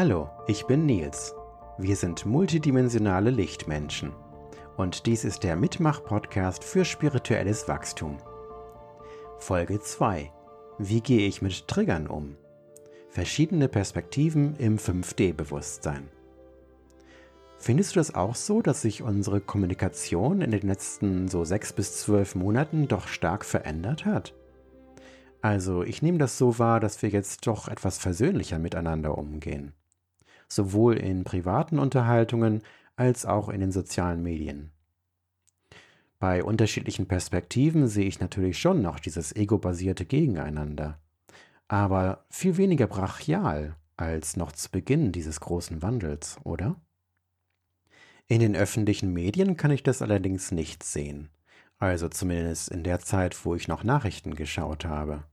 Hallo, ich bin Nils. Wir sind multidimensionale Lichtmenschen. Und dies ist der Mitmach-Podcast für spirituelles Wachstum. Folge 2. Wie gehe ich mit Triggern um? Verschiedene Perspektiven im 5D-Bewusstsein. Findest du das auch so, dass sich unsere Kommunikation in den letzten so sechs bis zwölf Monaten doch stark verändert hat? Also ich nehme das so wahr, dass wir jetzt doch etwas versöhnlicher miteinander umgehen. Sowohl in privaten Unterhaltungen als auch in den sozialen Medien. Bei unterschiedlichen Perspektiven sehe ich natürlich schon noch dieses ego-basierte Gegeneinander. Aber viel weniger brachial als noch zu Beginn dieses großen Wandels, oder? In den öffentlichen Medien kann ich das allerdings nicht sehen. Also zumindest in der Zeit, wo ich noch Nachrichten geschaut habe.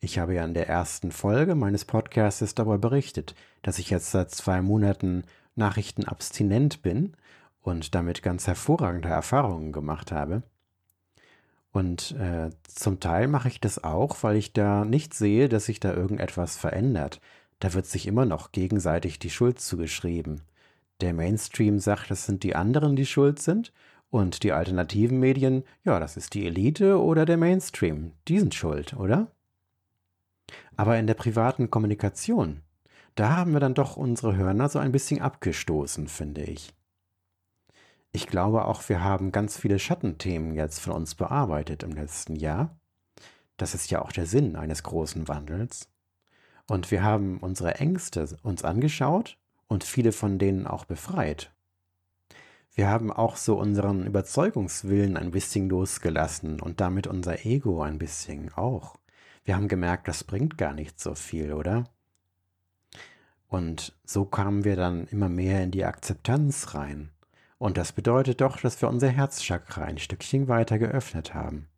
Ich habe ja in der ersten Folge meines Podcasts darüber berichtet, dass ich jetzt seit zwei Monaten nachrichtenabstinent bin und damit ganz hervorragende Erfahrungen gemacht habe. Und äh, zum Teil mache ich das auch, weil ich da nicht sehe, dass sich da irgendetwas verändert. Da wird sich immer noch gegenseitig die Schuld zugeschrieben. Der Mainstream sagt, das sind die anderen, die schuld sind, und die alternativen Medien, ja, das ist die Elite oder der Mainstream. Die sind schuld, oder? Aber in der privaten Kommunikation, da haben wir dann doch unsere Hörner so ein bisschen abgestoßen, finde ich. Ich glaube auch, wir haben ganz viele Schattenthemen jetzt von uns bearbeitet im letzten Jahr. Das ist ja auch der Sinn eines großen Wandels. Und wir haben unsere Ängste uns angeschaut und viele von denen auch befreit. Wir haben auch so unseren Überzeugungswillen ein bisschen losgelassen und damit unser Ego ein bisschen auch. Wir haben gemerkt, das bringt gar nicht so viel, oder? Und so kamen wir dann immer mehr in die Akzeptanz rein. Und das bedeutet doch, dass wir unser Herzchakra ein Stückchen weiter geöffnet haben.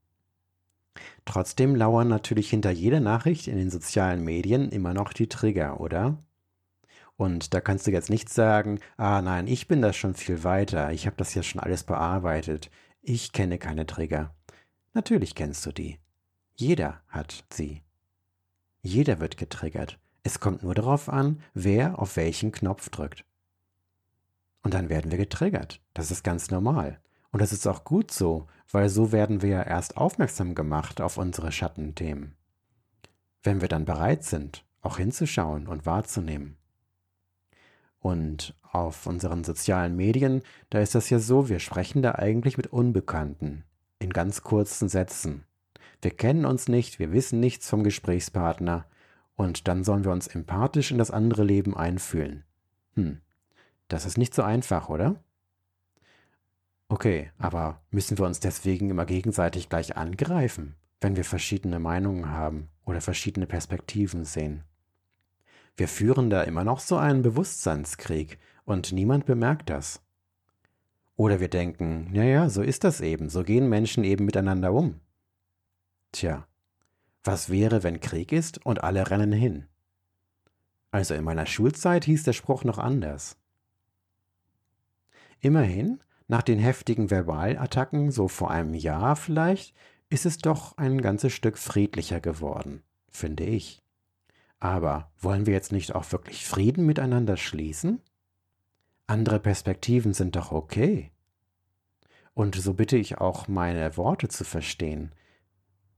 Trotzdem lauern natürlich hinter jeder Nachricht in den sozialen Medien immer noch die Trigger, oder? Und da kannst du jetzt nicht sagen, ah nein, ich bin das schon viel weiter, ich habe das ja schon alles bearbeitet, ich kenne keine Trigger. Natürlich kennst du die. Jeder hat sie. Jeder wird getriggert. Es kommt nur darauf an, wer auf welchen Knopf drückt. Und dann werden wir getriggert. Das ist ganz normal. Und das ist auch gut so, weil so werden wir ja erst aufmerksam gemacht auf unsere Schattenthemen. Wenn wir dann bereit sind, auch hinzuschauen und wahrzunehmen. Und auf unseren sozialen Medien, da ist das ja so, wir sprechen da eigentlich mit Unbekannten, in ganz kurzen Sätzen. Wir kennen uns nicht, wir wissen nichts vom Gesprächspartner, und dann sollen wir uns empathisch in das andere Leben einfühlen. Hm, das ist nicht so einfach, oder? Okay, aber müssen wir uns deswegen immer gegenseitig gleich angreifen, wenn wir verschiedene Meinungen haben oder verschiedene Perspektiven sehen? Wir führen da immer noch so einen Bewusstseinskrieg und niemand bemerkt das. Oder wir denken, naja, so ist das eben, so gehen Menschen eben miteinander um. Tja, was wäre, wenn Krieg ist und alle rennen hin? Also in meiner Schulzeit hieß der Spruch noch anders. Immerhin, nach den heftigen Verbalattacken, so vor einem Jahr vielleicht, ist es doch ein ganzes Stück friedlicher geworden, finde ich. Aber wollen wir jetzt nicht auch wirklich Frieden miteinander schließen? Andere Perspektiven sind doch okay. Und so bitte ich auch, meine Worte zu verstehen.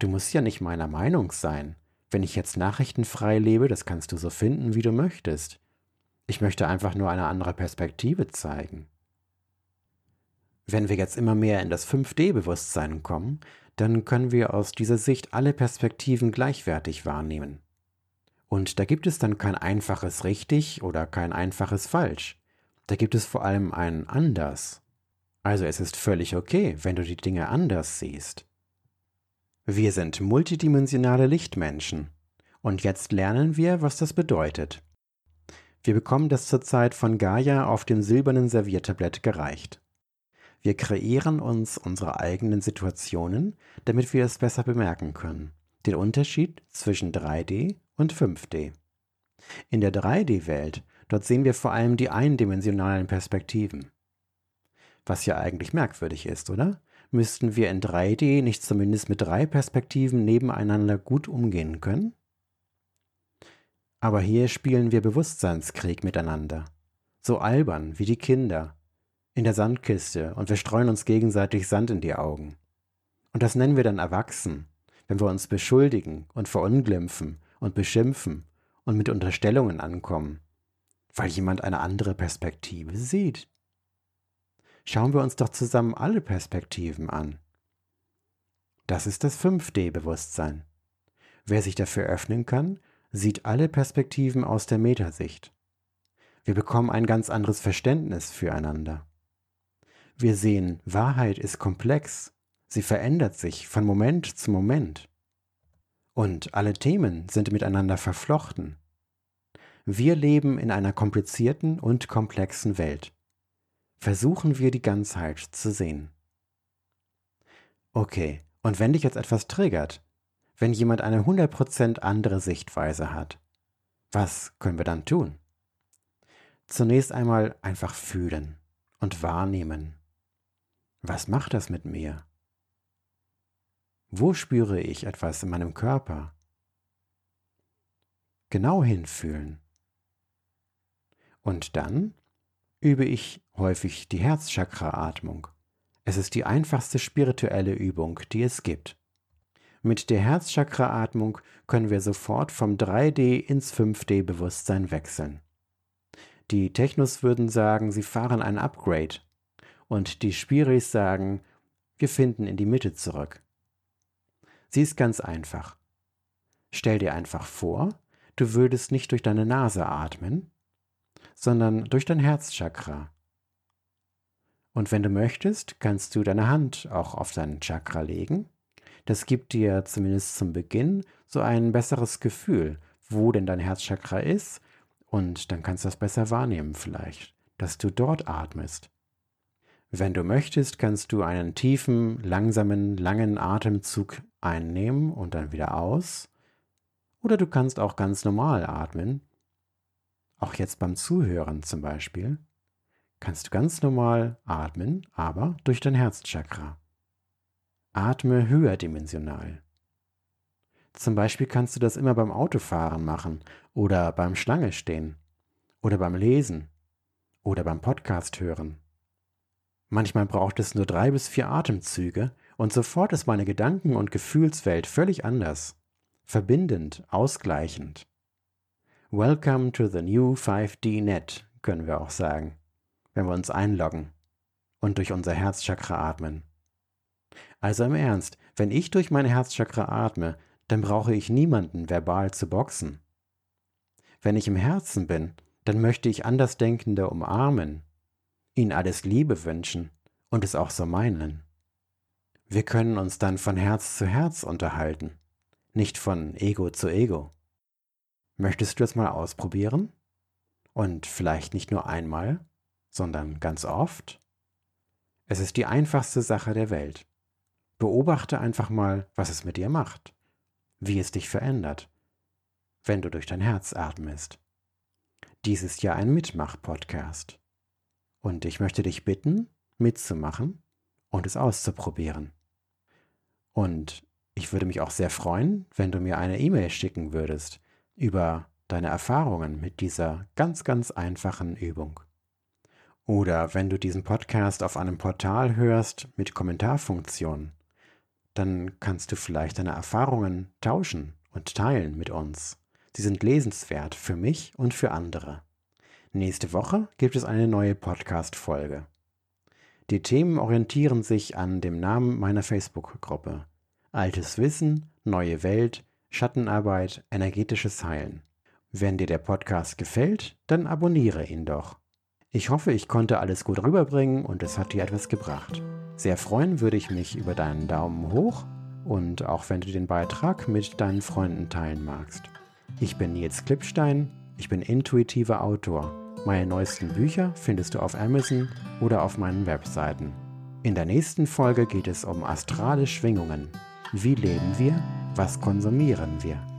Du musst ja nicht meiner Meinung sein. Wenn ich jetzt nachrichtenfrei lebe, das kannst du so finden, wie du möchtest. Ich möchte einfach nur eine andere Perspektive zeigen. Wenn wir jetzt immer mehr in das 5D-Bewusstsein kommen, dann können wir aus dieser Sicht alle Perspektiven gleichwertig wahrnehmen. Und da gibt es dann kein einfaches richtig oder kein einfaches falsch. Da gibt es vor allem ein anders. Also es ist völlig okay, wenn du die Dinge anders siehst. Wir sind multidimensionale Lichtmenschen. Und jetzt lernen wir, was das bedeutet. Wir bekommen das zurzeit von Gaia auf dem silbernen Serviertablett gereicht. Wir kreieren uns unsere eigenen Situationen, damit wir es besser bemerken können. Den Unterschied zwischen 3D und 5D. In der 3D-Welt, dort sehen wir vor allem die eindimensionalen Perspektiven. Was ja eigentlich merkwürdig ist, oder? Müssten wir in 3D nicht zumindest mit drei Perspektiven nebeneinander gut umgehen können? Aber hier spielen wir Bewusstseinskrieg miteinander. So albern wie die Kinder in der Sandkiste und wir streuen uns gegenseitig Sand in die Augen. Und das nennen wir dann erwachsen, wenn wir uns beschuldigen und verunglimpfen und beschimpfen und mit Unterstellungen ankommen, weil jemand eine andere Perspektive sieht. Schauen wir uns doch zusammen alle Perspektiven an. Das ist das 5D-Bewusstsein. Wer sich dafür öffnen kann, sieht alle Perspektiven aus der Metasicht. Wir bekommen ein ganz anderes Verständnis füreinander. Wir sehen, Wahrheit ist komplex, sie verändert sich von Moment zu Moment. Und alle Themen sind miteinander verflochten. Wir leben in einer komplizierten und komplexen Welt. Versuchen wir die Ganzheit zu sehen. Okay, und wenn dich jetzt etwas triggert, wenn jemand eine 100% andere Sichtweise hat, was können wir dann tun? Zunächst einmal einfach fühlen und wahrnehmen. Was macht das mit mir? Wo spüre ich etwas in meinem Körper? Genau hinfühlen. Und dann übe ich häufig die Herzchakra-Atmung. Es ist die einfachste spirituelle Übung, die es gibt. Mit der Herzchakra-Atmung können wir sofort vom 3D ins 5D-Bewusstsein wechseln. Die Technos würden sagen, sie fahren ein Upgrade. Und die Spiris sagen, wir finden in die Mitte zurück. Sie ist ganz einfach. Stell dir einfach vor, du würdest nicht durch deine Nase atmen, sondern durch dein Herzchakra. Und wenn du möchtest, kannst du deine Hand auch auf dein Chakra legen. Das gibt dir zumindest zum Beginn so ein besseres Gefühl, wo denn dein Herzchakra ist. Und dann kannst du das besser wahrnehmen vielleicht, dass du dort atmest. Wenn du möchtest, kannst du einen tiefen, langsamen, langen Atemzug einnehmen und dann wieder aus. Oder du kannst auch ganz normal atmen. Auch jetzt beim Zuhören zum Beispiel kannst du ganz normal atmen, aber durch dein Herzchakra. Atme höherdimensional. Zum Beispiel kannst du das immer beim Autofahren machen oder beim Schlange stehen oder beim Lesen oder beim Podcast hören. Manchmal braucht es nur drei bis vier Atemzüge und sofort ist meine Gedanken- und Gefühlswelt völlig anders, verbindend, ausgleichend. Welcome to the new 5D Net, können wir auch sagen wenn wir uns einloggen und durch unser Herzchakra atmen. Also im Ernst, wenn ich durch mein Herzchakra atme, dann brauche ich niemanden verbal zu boxen. Wenn ich im Herzen bin, dann möchte ich Andersdenkende umarmen, ihnen alles Liebe wünschen und es auch so meinen. Wir können uns dann von Herz zu Herz unterhalten, nicht von Ego zu Ego. Möchtest du es mal ausprobieren? Und vielleicht nicht nur einmal, sondern ganz oft. Es ist die einfachste Sache der Welt. Beobachte einfach mal, was es mit dir macht, wie es dich verändert, wenn du durch dein Herz atmest. Dies ist ja ein Mitmach-Podcast. Und ich möchte dich bitten, mitzumachen und es auszuprobieren. Und ich würde mich auch sehr freuen, wenn du mir eine E-Mail schicken würdest über deine Erfahrungen mit dieser ganz, ganz einfachen Übung. Oder wenn du diesen Podcast auf einem Portal hörst mit Kommentarfunktion, dann kannst du vielleicht deine Erfahrungen tauschen und teilen mit uns. Sie sind lesenswert für mich und für andere. Nächste Woche gibt es eine neue Podcast-Folge. Die Themen orientieren sich an dem Namen meiner Facebook-Gruppe. Altes Wissen, neue Welt, Schattenarbeit, energetisches Heilen. Wenn dir der Podcast gefällt, dann abonniere ihn doch. Ich hoffe, ich konnte alles gut rüberbringen und es hat dir etwas gebracht. Sehr freuen würde ich mich über deinen Daumen hoch und auch wenn du den Beitrag mit deinen Freunden teilen magst. Ich bin Nils Klippstein, ich bin intuitiver Autor. Meine neuesten Bücher findest du auf Amazon oder auf meinen Webseiten. In der nächsten Folge geht es um astrale Schwingungen. Wie leben wir? Was konsumieren wir?